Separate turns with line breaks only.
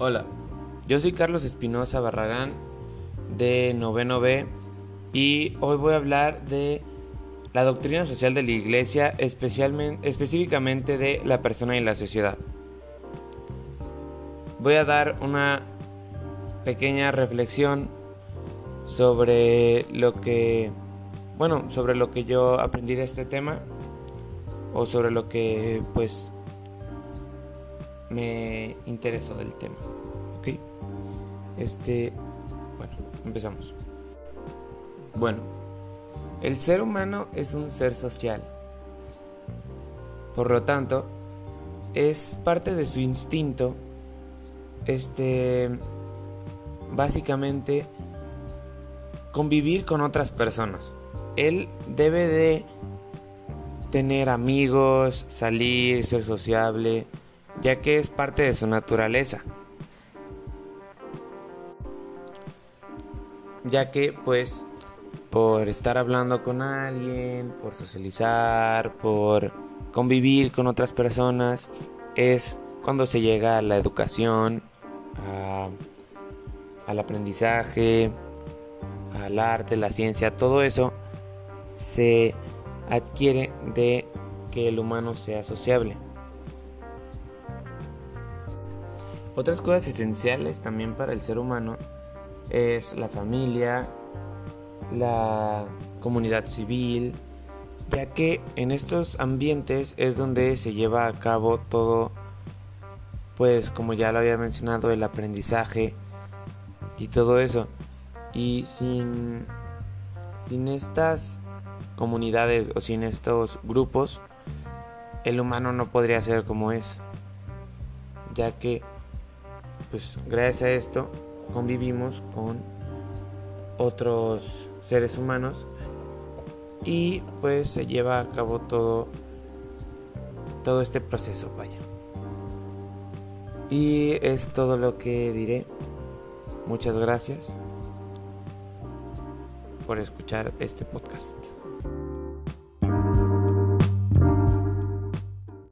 Hola, yo soy Carlos Espinosa Barragán de Noveno B y hoy voy a hablar de la doctrina social de la Iglesia, especialmente, específicamente de la persona y la sociedad. Voy a dar una pequeña reflexión sobre lo que, bueno, sobre lo que yo aprendí de este tema o sobre lo que, pues, me interesó del tema. ¿Ok? Este, bueno, empezamos. Bueno, el ser humano es un ser social. Por lo tanto, es parte de su instinto, este, básicamente, convivir con otras personas. Él debe de tener amigos, salir, ser sociable, ya que es parte de su naturaleza. Ya que pues por estar hablando con alguien, por socializar, por convivir con otras personas, es cuando se llega a la educación, al aprendizaje, al arte, la ciencia, todo eso se adquiere de que el humano sea sociable. Otras cosas esenciales también para el ser humano es la familia, la comunidad civil, ya que en estos ambientes es donde se lleva a cabo todo, pues como ya lo había mencionado, el aprendizaje y todo eso. Y sin, sin estas comunidades o sin estos grupos, el humano no podría ser como es, ya que pues gracias a esto convivimos con otros seres humanos y pues se lleva a cabo todo todo este proceso vaya. Y es todo lo que diré. Muchas gracias por escuchar este podcast